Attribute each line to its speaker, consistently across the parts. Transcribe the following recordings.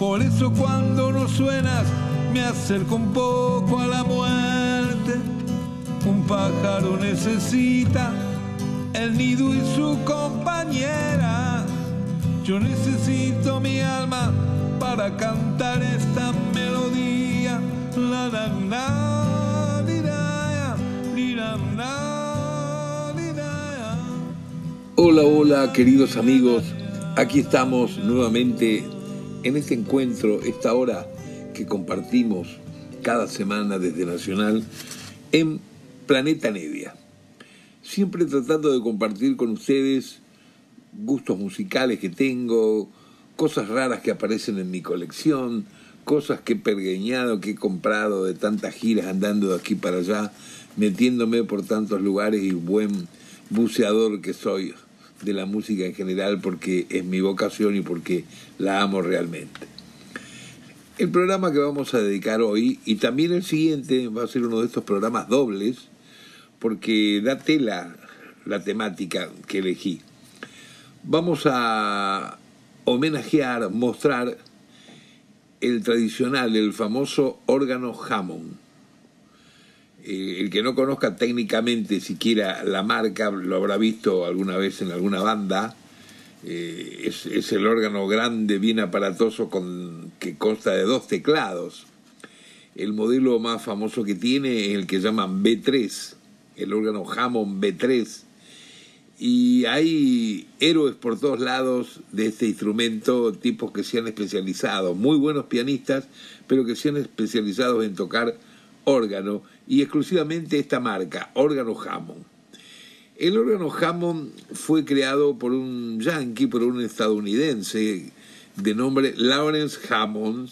Speaker 1: Por eso cuando no suenas me acerco un poco a la muerte. Un pájaro necesita el nido y su compañera. Yo necesito mi alma para cantar esta melodía. La, la, la, la. Hola, hola, queridos amigos. Aquí estamos nuevamente en este encuentro, esta hora que compartimos cada semana desde Nacional en Planeta Nevia. Siempre tratando de compartir con ustedes gustos musicales que tengo, cosas raras que aparecen en mi colección, cosas que he pergueñado, que he comprado de tantas giras andando de aquí para allá, metiéndome por tantos lugares y buen buceador que soy de la música en general porque es mi vocación y porque la amo realmente. El programa que vamos a dedicar hoy y también el siguiente va a ser uno de estos programas dobles porque da tela la temática que elegí. Vamos a homenajear, mostrar el tradicional, el famoso órgano Hammond. Eh, el que no conozca técnicamente siquiera la marca, lo habrá visto alguna vez en alguna banda. Eh, es, es, el órgano grande, bien aparatoso, con, que consta de dos teclados. El modelo más famoso que tiene es el que llaman B3, el órgano Hammond B3. Y hay héroes por todos lados de este instrumento, tipos que se han especializado, muy buenos pianistas, pero que se han especializado en tocar órgano y exclusivamente esta marca, órgano Hammond. El órgano Hammond fue creado por un yankee, por un estadounidense de nombre Lawrence Hammond,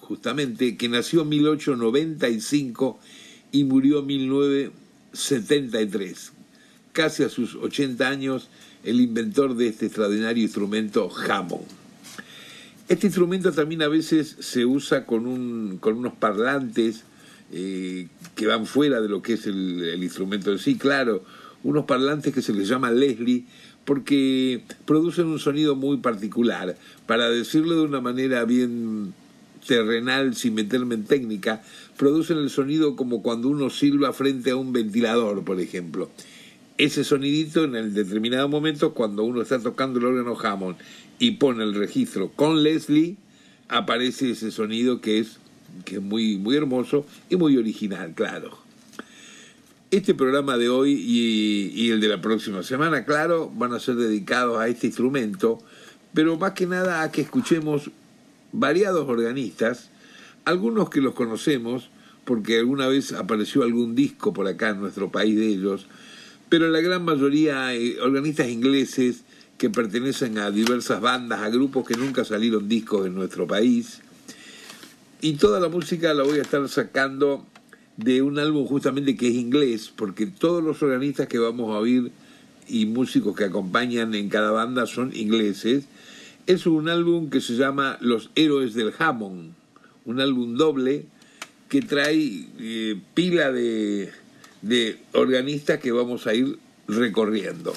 Speaker 1: justamente, que nació en 1895 y murió en 1973. Casi a sus 80 años, el inventor de este extraordinario instrumento Hammond. Este instrumento también a veces se usa con, un, con unos parlantes eh, que van fuera de lo que es el, el, instrumento en sí, claro, unos parlantes que se les llama Leslie porque producen un sonido muy particular. Para decirlo de una manera bien terrenal, sin meterme en técnica, producen el sonido como cuando uno silba frente a un ventilador, por ejemplo. Ese sonidito en el determinado momento, cuando uno está tocando el órgano Hammond y pone el registro con Leslie, aparece ese sonido que es que es muy, muy hermoso y muy original, claro. Este programa de hoy y, y, el de la próxima semana, claro, van a ser dedicados a este instrumento, pero más que nada a que escuchemos variados organistas, algunos que los conocemos, porque alguna vez apareció algún disco por acá en nuestro país de ellos, pero la gran mayoría eh, organistas ingleses que pertenecen a diversas bandas, a grupos que nunca salieron discos en nuestro país, y toda la música la voy a estar sacando de un álbum justamente que es inglés, porque todos los organistas que vamos a oír y músicos que acompañan en cada banda son ingleses. Es un álbum que se llama Los Héroes del Hammond, un álbum doble que trae eh, pila de, de organistas que vamos a ir recorriendo.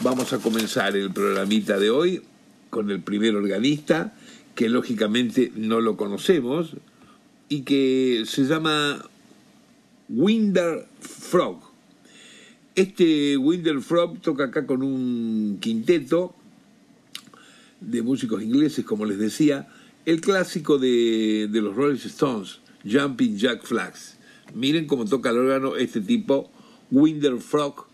Speaker 1: Vamos a comenzar el programita de hoy con el primer organista, que lógicamente no lo conocemos y que se llama Winder Frog. Este Winder Frog toca acá con un quinteto de músicos ingleses, como les decía, el clásico de, de los Rolling Stones, Jumping Jack Flags. Miren cómo toca el órgano este tipo, Winder Frog,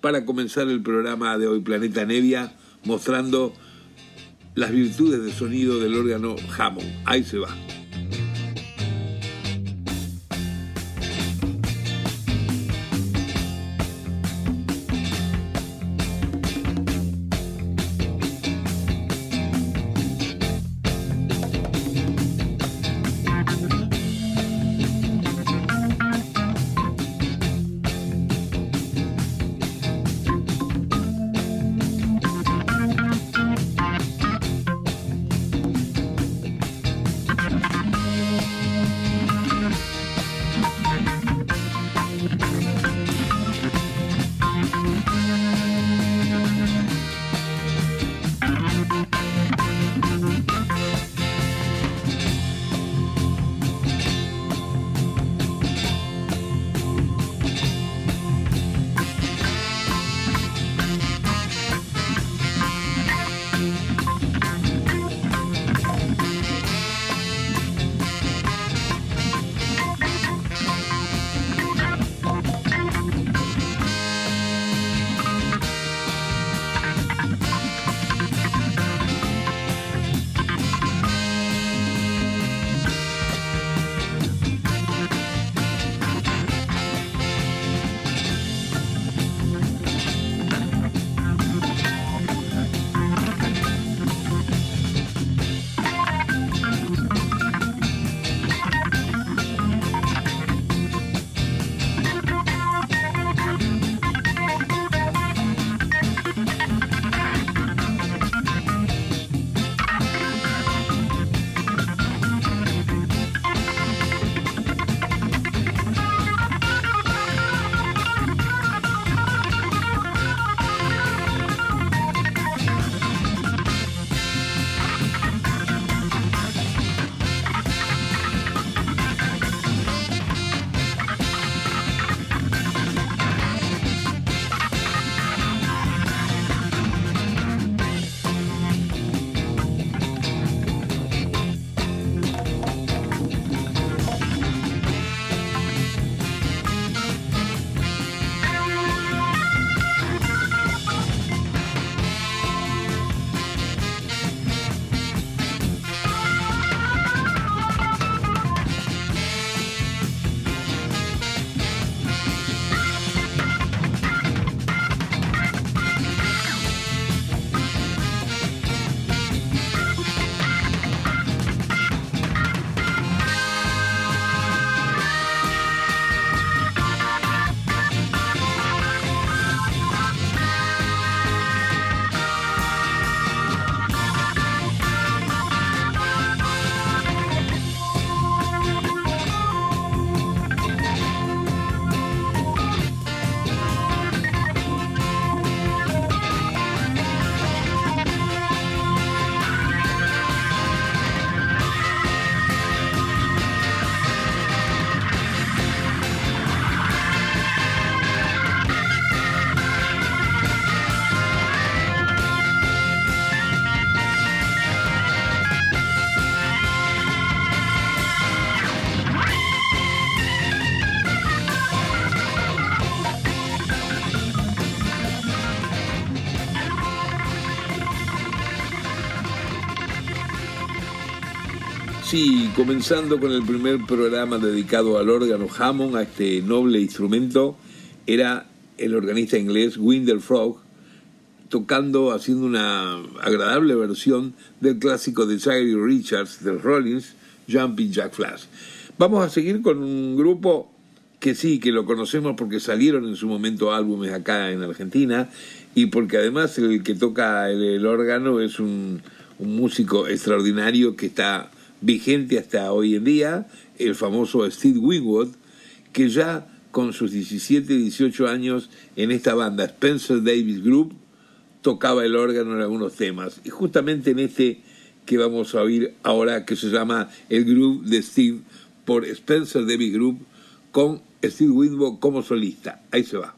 Speaker 1: para comenzar el programa de hoy, Planeta Nevia, mostrando las virtudes de sonido del órgano Hammond. Ahí se va. Sí, comenzando con el primer programa dedicado al órgano Hammond, a este noble instrumento, era el organista inglés Wendell Frog, tocando, haciendo una agradable versión del clásico de Jagger Richards, de Rollins, Jumping Jack Flash. Vamos a seguir con un grupo que sí, que lo conocemos porque salieron en su momento álbumes acá en Argentina y porque además el que toca el, órgano es un músico extraordinario que está vigente hasta hoy en día, el famoso Steve Winwood, que ya con sus 17, 18 años en esta banda Spencer Davis Group tocaba el órgano en algunos temas. Y justamente en este que vamos a oír ahora, que se llama el Group de Steve por Spencer Davis Group, con Steve Winwood como solista. Ahí se va.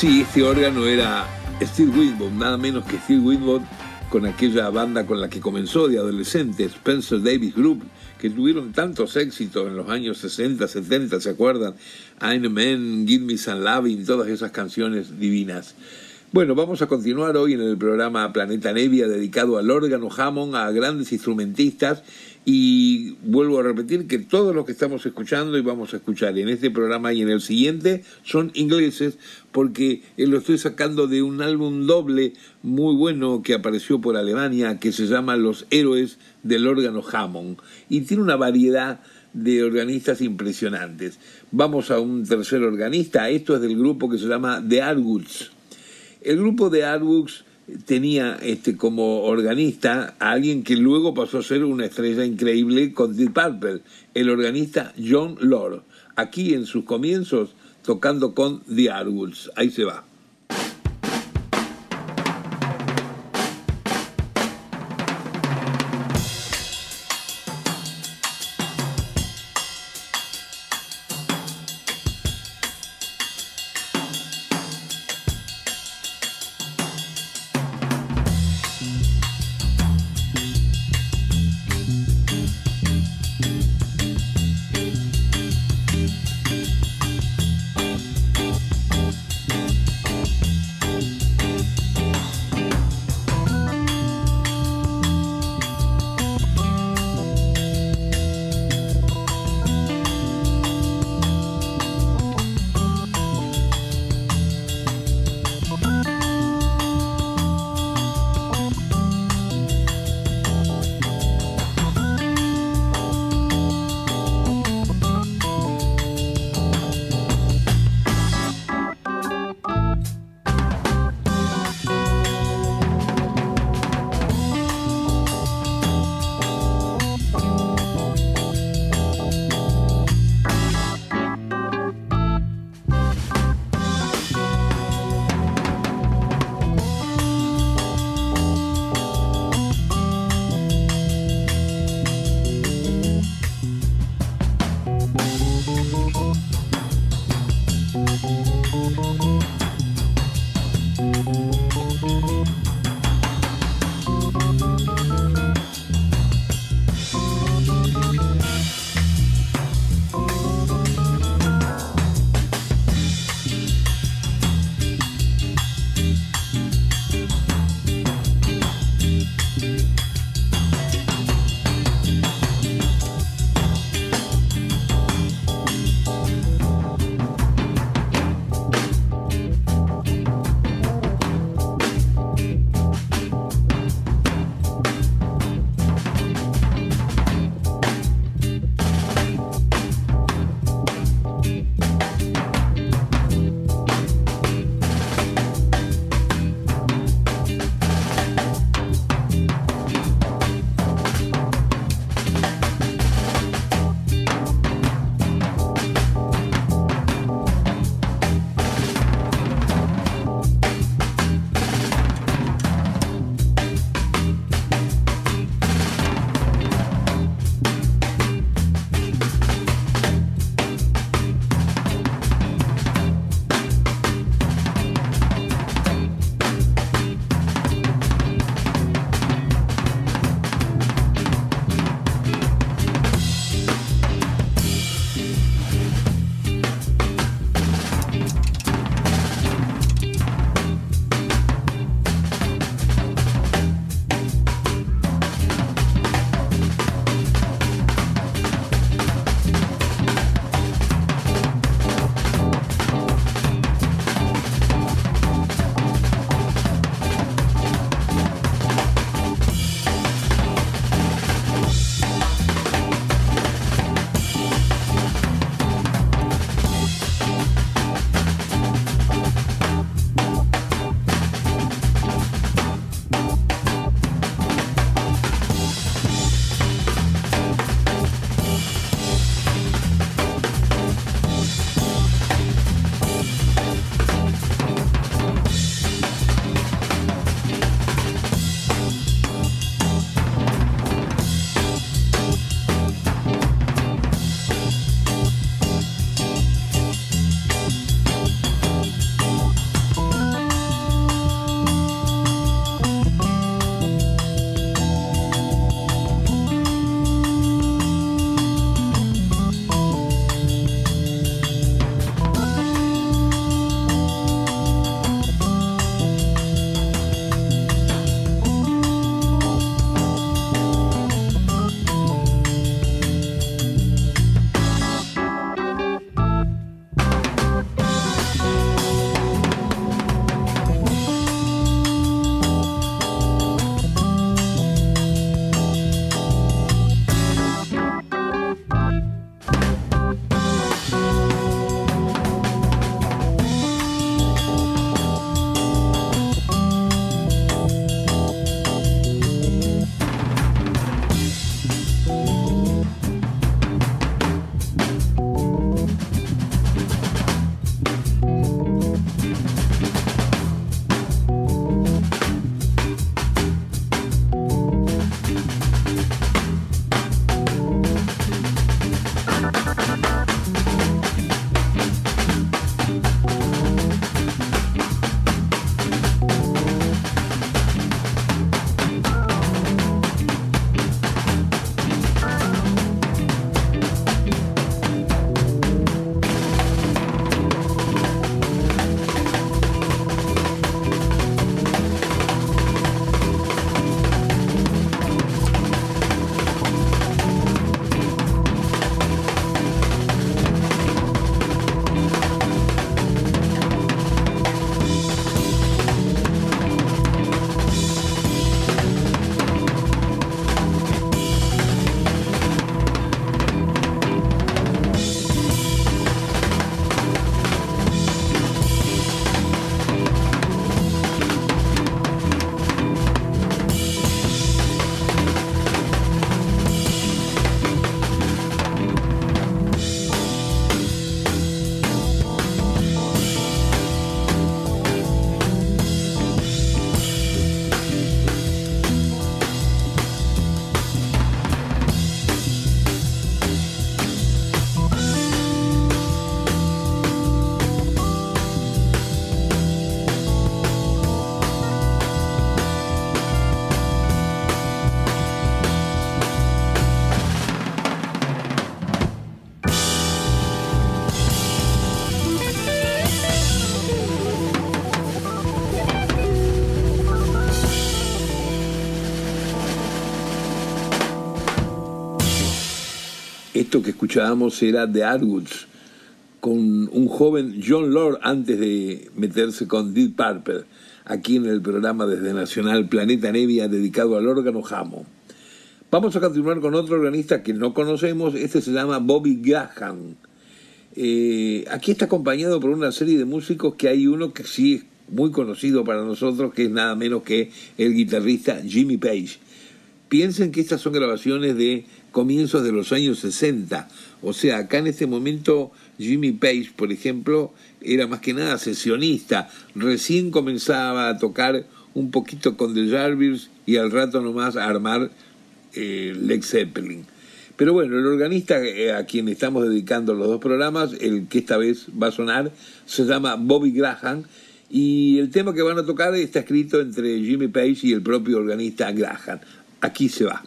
Speaker 1: Sí, este órgano era Steve Winwood, nada menos que Steve Winwood con aquella banda con la que comenzó de adolescente, Spencer Davis Group, que tuvieron tantos éxitos en los años 60, 70, ¿se acuerdan? I'm Man, Give Me Some Loving, todas esas canciones divinas. Bueno, vamos a continuar hoy en el programa Planeta Nevia dedicado al órgano Hammond, a grandes instrumentistas y vuelvo a repetir que todos los que estamos escuchando y vamos a escuchar en este programa y en el siguiente son ingleses porque lo estoy sacando de un álbum doble muy bueno que apareció por Alemania que se llama Los Héroes del órgano Hammond. Y tiene una variedad de organistas impresionantes. Vamos a un tercer organista, esto es del grupo que se llama The Arwoods el grupo de Artbooks tenía este como organista a alguien que luego pasó a ser una estrella increíble con Deep Purple, el organista John Lord, aquí en sus comienzos tocando con The Artwoods. Ahí se va. Esto que escuchábamos era The Arwoods, con un joven John Lord antes de meterse con Deep Purple, aquí en el programa desde Nacional Planeta Nevia dedicado al órgano Hammond. Vamos a continuar con otro organista que no conocemos, este se llama Bobby Graham. Eh, aquí está acompañado por una serie de músicos que hay uno que sí es muy conocido para nosotros, que es nada menos que el guitarrista Jimmy Page. Piensen que estas son grabaciones de comienzos de los años 60. O sea, acá en este momento Jimmy Page, por ejemplo, era más que nada sesionista. Recién comenzaba a tocar un poquito con The Jarvis y al rato nomás a armar eh, Zeppelin. Pero bueno, el organista eh, a quien estamos dedicando los dos programas, el que esta vez va a sonar, se llama Bobby Graham y el tema que van a tocar está escrito entre Jimmy Page y el propio organista Graham. Aquí se va.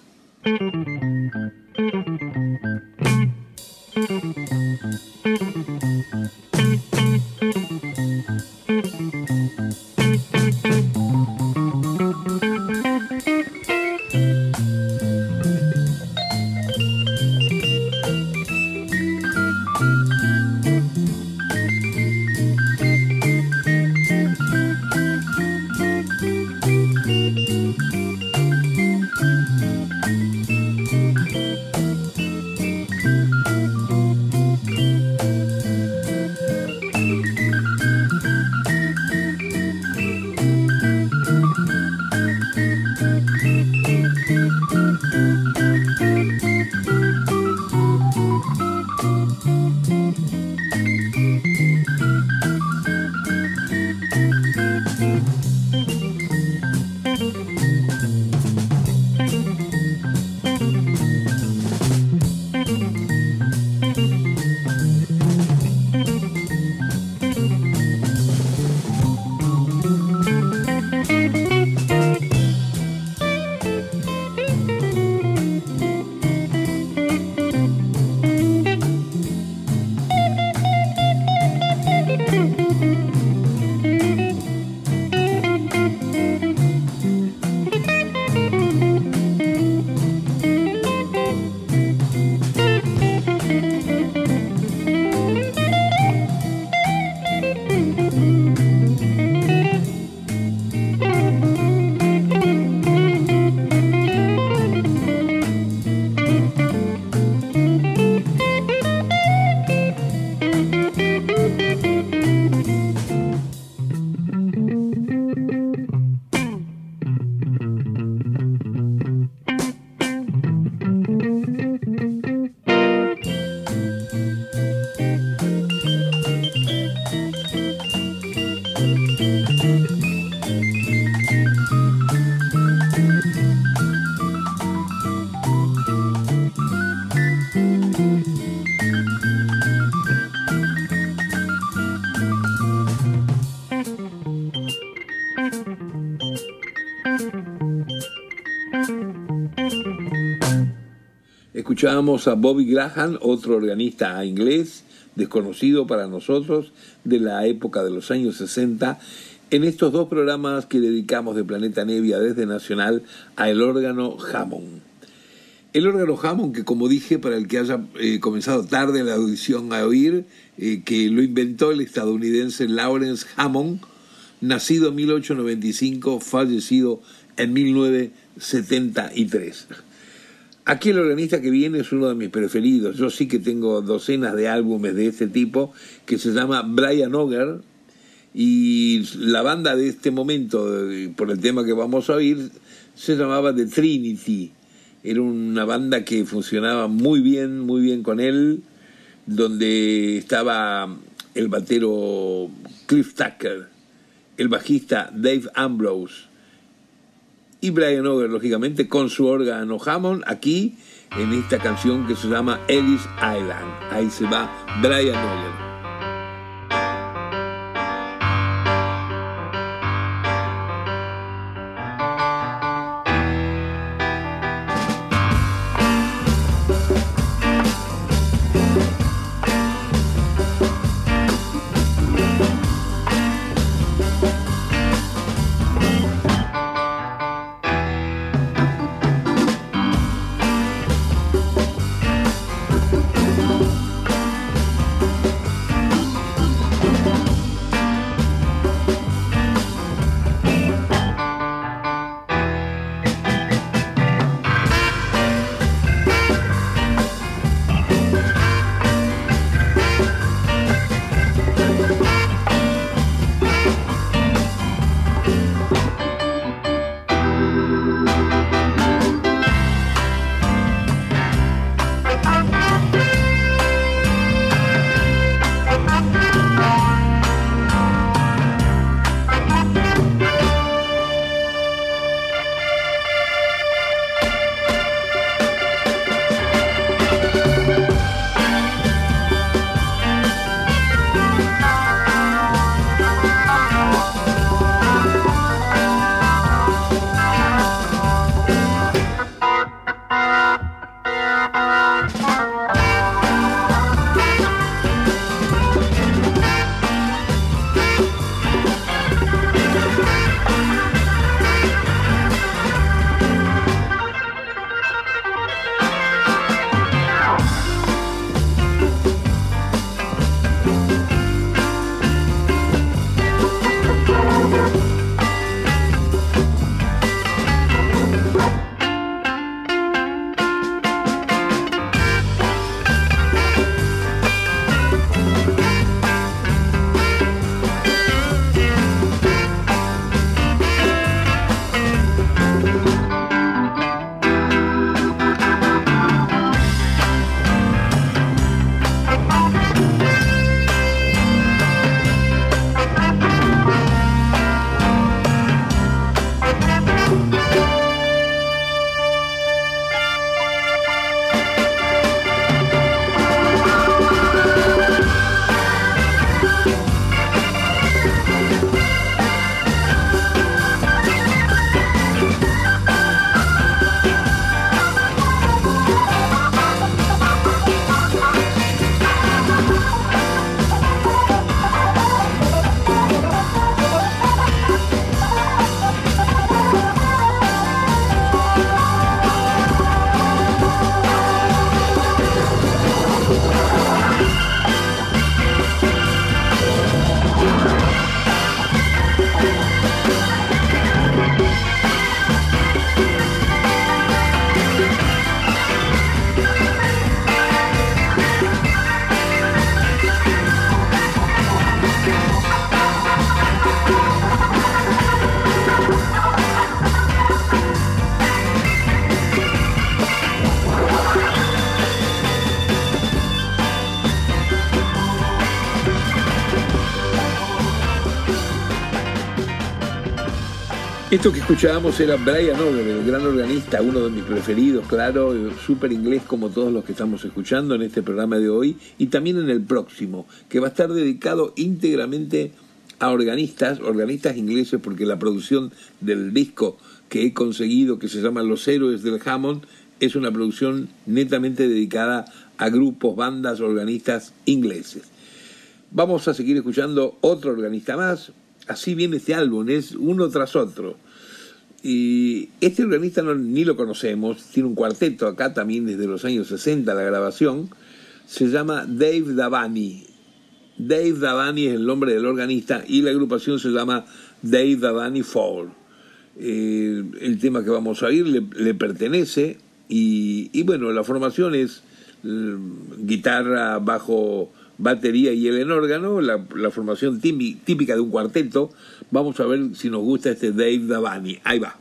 Speaker 1: Escuchábamos a Bobby Graham, otro organista inglés, desconocido para nosotros, de la época de los años 60, en estos dos programas que dedicamos de Planeta Nevia desde Nacional a el órgano Hammond. El órgano Hammond, que como dije, para el que haya eh, comenzado tarde la audición a oír, eh, que lo inventó el estadounidense Lawrence Hammond, nacido en 1895, fallecido en 1973. Aquí el organista que viene es uno de mis preferidos. Yo sí que tengo docenas de álbumes de este tipo que se llama Brian Auger y la banda de este momento, por el tema que vamos a oír, se llamaba The Trinity. Era una banda que funcionaba muy bien, muy bien con él, donde estaba el batero Cliff Tucker, el bajista Dave Ambrose, y Brian Over, lógicamente, con su órgano Hammond, aquí en esta canción que se llama Ellis Island. Ahí se va Brian Over. Esto que escuchábamos era Brian Over, el gran organista, uno de mis preferidos, claro, súper inglés como todos los que estamos escuchando en este programa de hoy y también en el próximo, que va a estar dedicado íntegramente a organistas, organistas ingleses, porque la producción del disco que he conseguido, que se llama Los Héroes del Hammond, es una producción netamente dedicada a grupos, bandas, organistas ingleses. Vamos a seguir escuchando otro organista más, así viene este álbum, es uno tras otro. Y este organista no, ni lo conocemos, tiene un cuarteto acá también desde los años 60 la grabación, se llama Dave Davani. Dave Davani es el nombre del organista y la agrupación se llama Dave Davani Fall. Eh, el tema que vamos a oír le, pertenece y, y, bueno, la formación es eh, guitarra, bajo, batería y el en órgano, la, la, formación típica de un cuarteto. Vamos a ver si nos gusta este Dave Davani. Ahí va.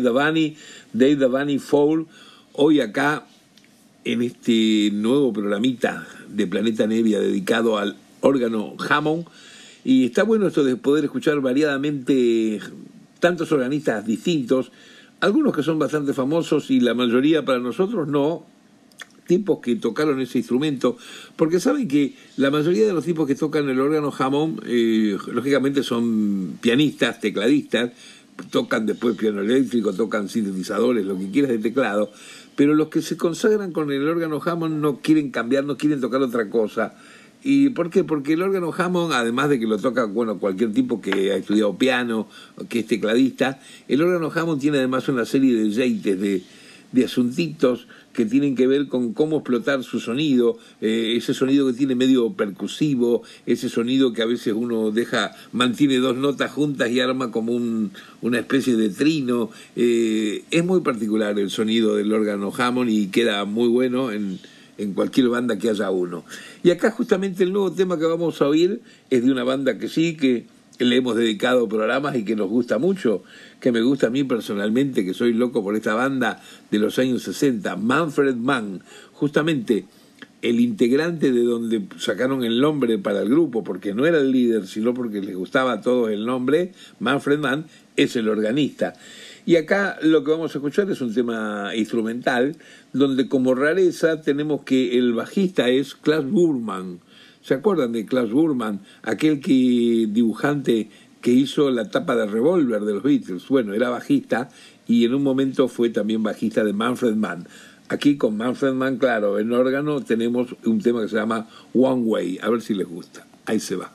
Speaker 1: Dave Davani, Dave hoy acá en este nuevo programita de Planeta Nevia dedicado al órgano Hammond. Y está bueno esto de poder escuchar variadamente tantos organistas distintos, algunos que son bastante famosos y la mayoría para nosotros no, tipos que tocaron ese instrumento, porque saben que la mayoría de los tipos que tocan el órgano Hammond, eh, lógicamente son pianistas, tecladistas, tocan después piano eléctrico, tocan sintetizadores, lo que quieras de teclado, pero los que se consagran con el órgano Hammond no quieren cambiar, no quieren tocar otra cosa. ¿Y por qué? Porque el órgano Hammond, además de que lo toca bueno, cualquier tipo que ha estudiado piano, que es tecladista, el órgano Hammond tiene además una serie de jeites, de, de asuntitos que tienen que ver con cómo explotar su sonido, eh, ese sonido que tiene medio percusivo, ese sonido que a veces uno deja, mantiene dos notas juntas y arma como un, una especie de trino. Eh, es muy particular el sonido del órgano Hammond y queda muy bueno en, en cualquier banda que haya uno. Y acá justamente el nuevo tema que vamos a oír es de una banda que sí, que le hemos dedicado programas y que nos gusta mucho, que me gusta a mí personalmente, que soy loco por esta banda de los años 60, Manfred Mann, justamente el integrante de donde sacaron el nombre para el grupo, porque no era el líder, sino porque les gustaba a todos el nombre, Manfred Mann, es el organista. Y acá lo que vamos a escuchar es un tema instrumental, donde como rareza tenemos que el bajista es Klaus Burman, ¿Se acuerdan de Klaus Burman, aquel que dibujante que hizo la tapa de Revolver de los Beatles? Bueno, era bajista y en un momento fue también bajista de Manfred Mann. Aquí con Manfred Mann, claro, en órgano tenemos un tema que se llama One Way, a ver si les gusta. Ahí se va.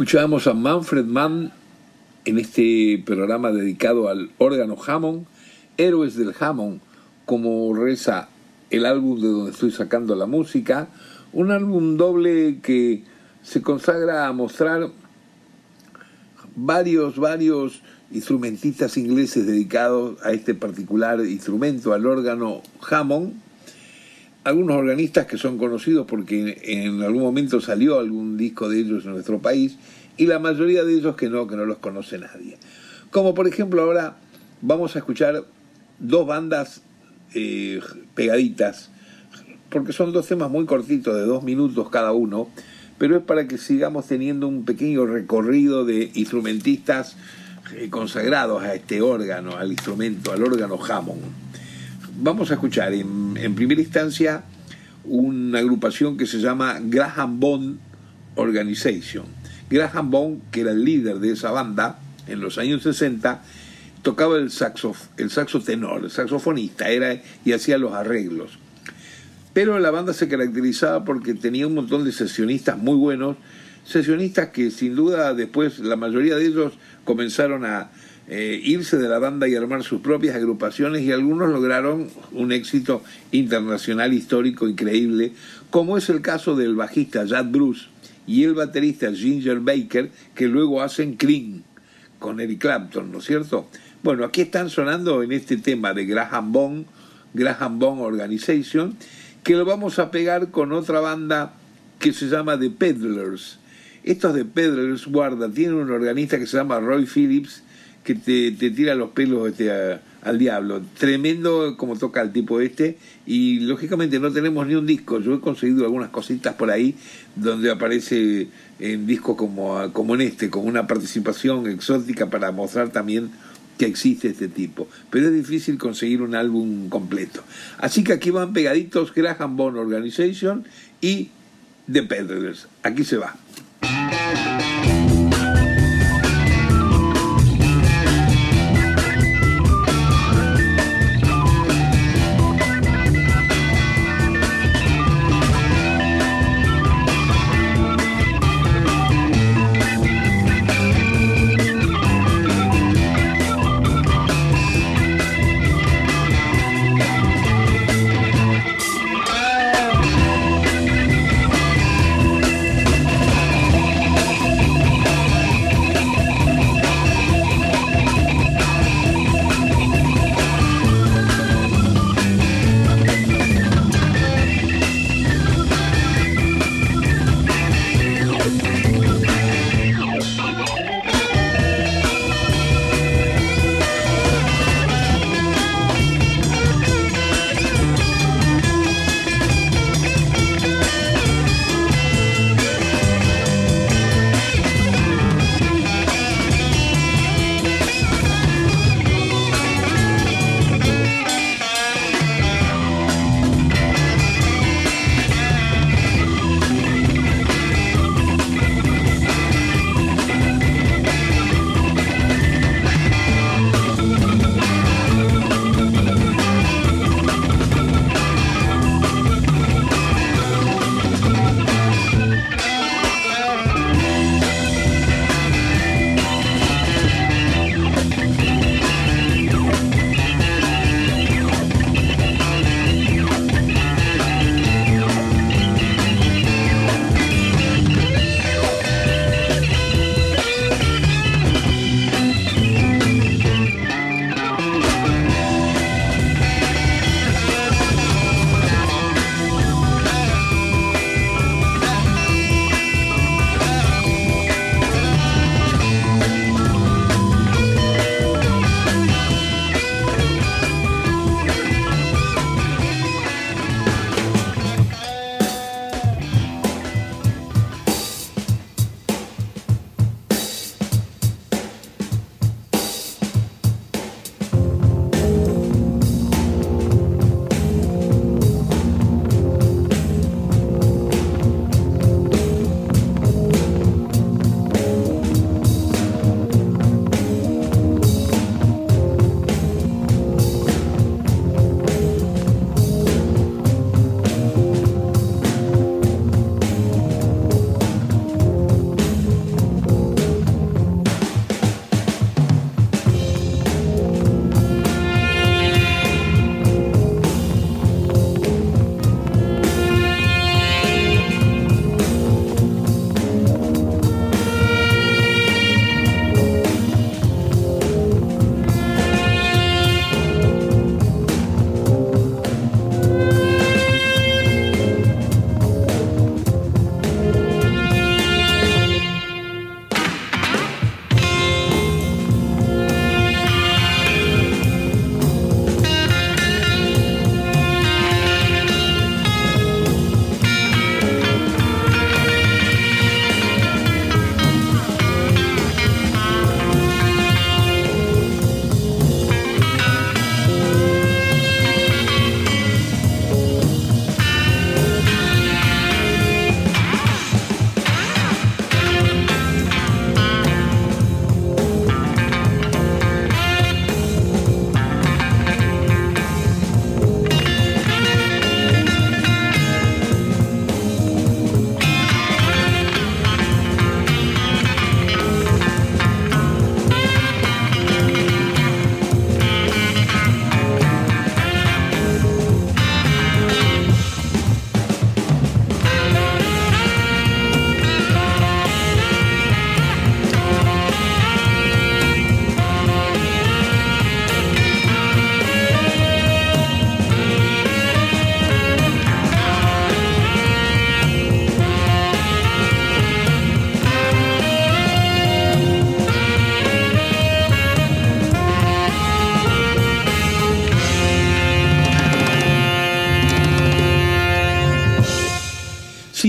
Speaker 1: Escuchábamos a Manfred Mann en este programa dedicado al órgano Hammond, Héroes del Hammond, como reza el álbum de donde estoy sacando la música, un álbum doble que se consagra a mostrar varios, varios instrumentistas ingleses dedicados a este particular instrumento, al órgano Hammond, algunos organistas que son conocidos porque en algún momento salió algún disco de ellos en nuestro país y la mayoría de ellos que no, que no los conoce nadie. Como por ejemplo ahora vamos a escuchar dos bandas eh, pegaditas, porque son dos temas muy cortitos, de dos minutos cada uno, pero es para que sigamos teniendo un pequeño recorrido de instrumentistas eh, consagrados a este órgano, al instrumento, al órgano Hammond vamos a escuchar en, primera instancia una agrupación que se llama Graham Bond Organization. Graham Bond, que era el líder de esa banda en los años 60, tocaba el saxo, el saxo tenor, el saxofonista, era y hacía los arreglos. Pero la banda se caracterizaba porque tenía un montón de sesionistas muy buenos, sesionistas que sin duda después la mayoría de ellos comenzaron a, eh, irse de la banda y armar sus propias agrupaciones y algunos lograron un éxito internacional histórico increíble, como es el caso del bajista Jad Bruce y el baterista Ginger Baker, que luego hacen Clean con Eric Clapton, ¿no es cierto? Bueno, aquí están sonando en este tema de Graham Bond, Graham Bond Organization, que lo vamos a pegar con otra banda que se llama The Peddlers. Estos de Peddlers, guarda, tienen un organista que se llama Roy Phillips, que te, tira los pelos este, al diablo. Tremendo como toca el tipo este. Y lógicamente no tenemos ni un disco. Yo he conseguido algunas cositas por ahí donde aparece en discos como, como en este, con una participación exótica para mostrar también que existe este tipo. Pero es difícil conseguir un álbum completo. Así que aquí van pegaditos Graham Bone Organization y The Peddlers. Aquí se va.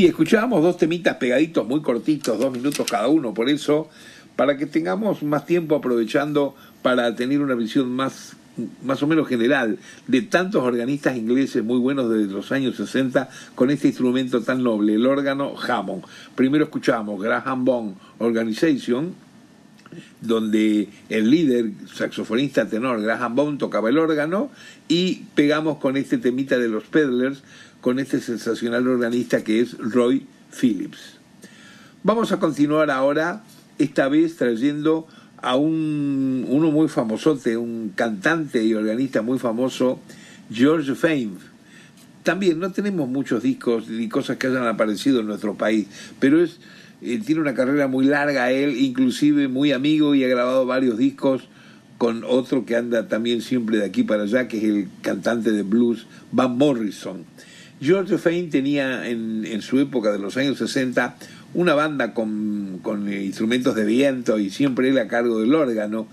Speaker 1: Sí, escuchábamos dos temitas pegaditos, muy cortitos, dos minutos cada uno, por eso, para que tengamos más tiempo aprovechando para tener una visión más más o menos general de tantos organistas ingleses muy buenos desde los años 60 con este instrumento tan noble, el órgano Hammond. Primero escuchamos Graham Bond Organization, donde el líder saxofonista tenor Graham Bond tocaba el órgano y pegamos con este temita de los Peddlers con este sensacional organista que es Roy Phillips. Vamos a continuar ahora, esta vez trayendo a un, uno muy famosote, un cantante y organista muy famoso, George Fame. También no tenemos muchos discos ni cosas que hayan aparecido en nuestro país, pero es, eh, tiene una carrera muy larga él, inclusive muy amigo y ha grabado varios discos con otro que anda también siempre de aquí para allá, que es el cantante de blues Van Morrison. George Fame tenía en, su época de los años 60 una banda con, con instrumentos de viento y siempre él a cargo del órgano,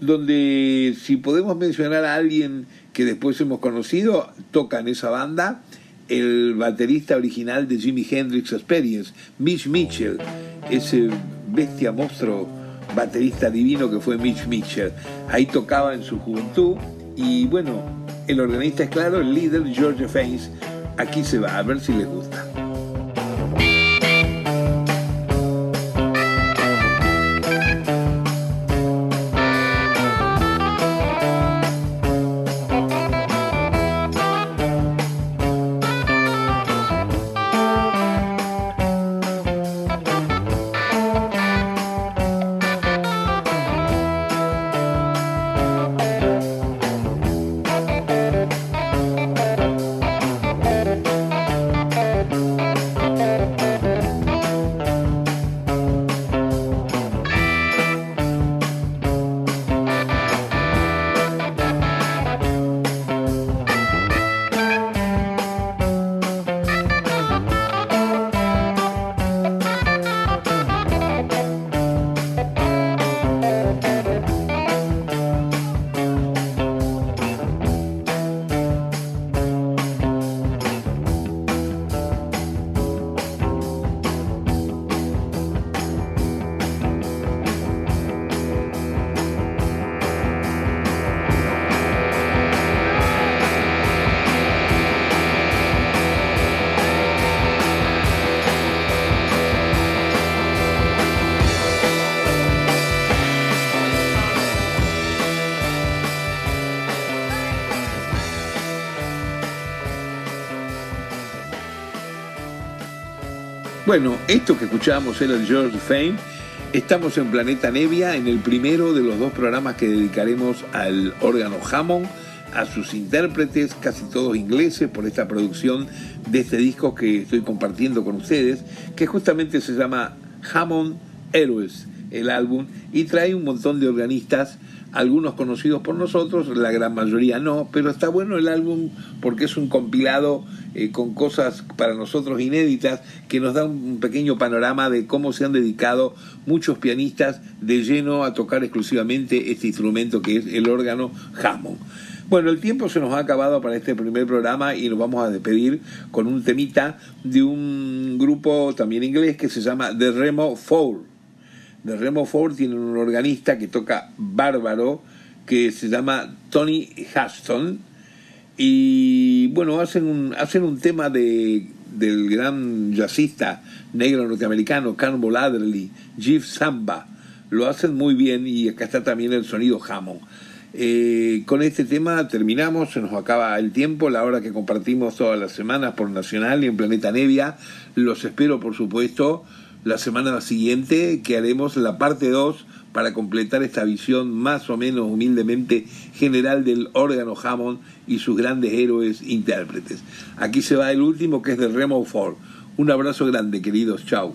Speaker 1: donde si podemos mencionar a alguien que después hemos conocido, toca en esa banda el baterista original de Jimi Hendrix Experience, Mitch Mitchell, ese bestia monstruo baterista divino que fue Mitch Mitchell. Ahí tocaba en su juventud y bueno, el organista es claro, el líder George Faines. Aquí se va, a ver si les gusta. Bueno, esto que escuchábamos era el George Fame. Estamos en Planeta Nevia, en el primero de los dos programas que dedicaremos al órgano Hammond, a sus intérpretes, casi todos ingleses, por esta producción de este disco que estoy compartiendo con ustedes, que justamente se llama Hammond Heroes, el álbum, y trae un montón de organistas algunos conocidos por nosotros, la gran mayoría no, pero está bueno el álbum porque es un compilado eh, con cosas para nosotros inéditas que nos da un pequeño panorama de cómo se han dedicado muchos pianistas de lleno a tocar exclusivamente este instrumento que es el órgano Hammond. Bueno, el tiempo se nos ha acabado para este primer programa y nos vamos a despedir con un temita de un grupo también inglés que se llama The Remo Four de Remo Ford tienen un organista que toca bárbaro que se llama Tony Huston. Y bueno hacen un hacen un tema de del gran jazzista negro norteamericano Carmel Adderley, Jeff Samba lo hacen muy bien y acá está también el sonido Hammond. Eh, con este tema terminamos, se nos acaba el tiempo, la hora que compartimos todas las semanas por Nacional y en Planeta Nevia. Los espero, por supuesto, la semana siguiente que haremos la parte 2 para completar esta visión más o menos humildemente general del órgano Hammond y sus grandes héroes intérpretes. Aquí se va el último que es de Remo Ford. Un abrazo grande, queridos. Chao.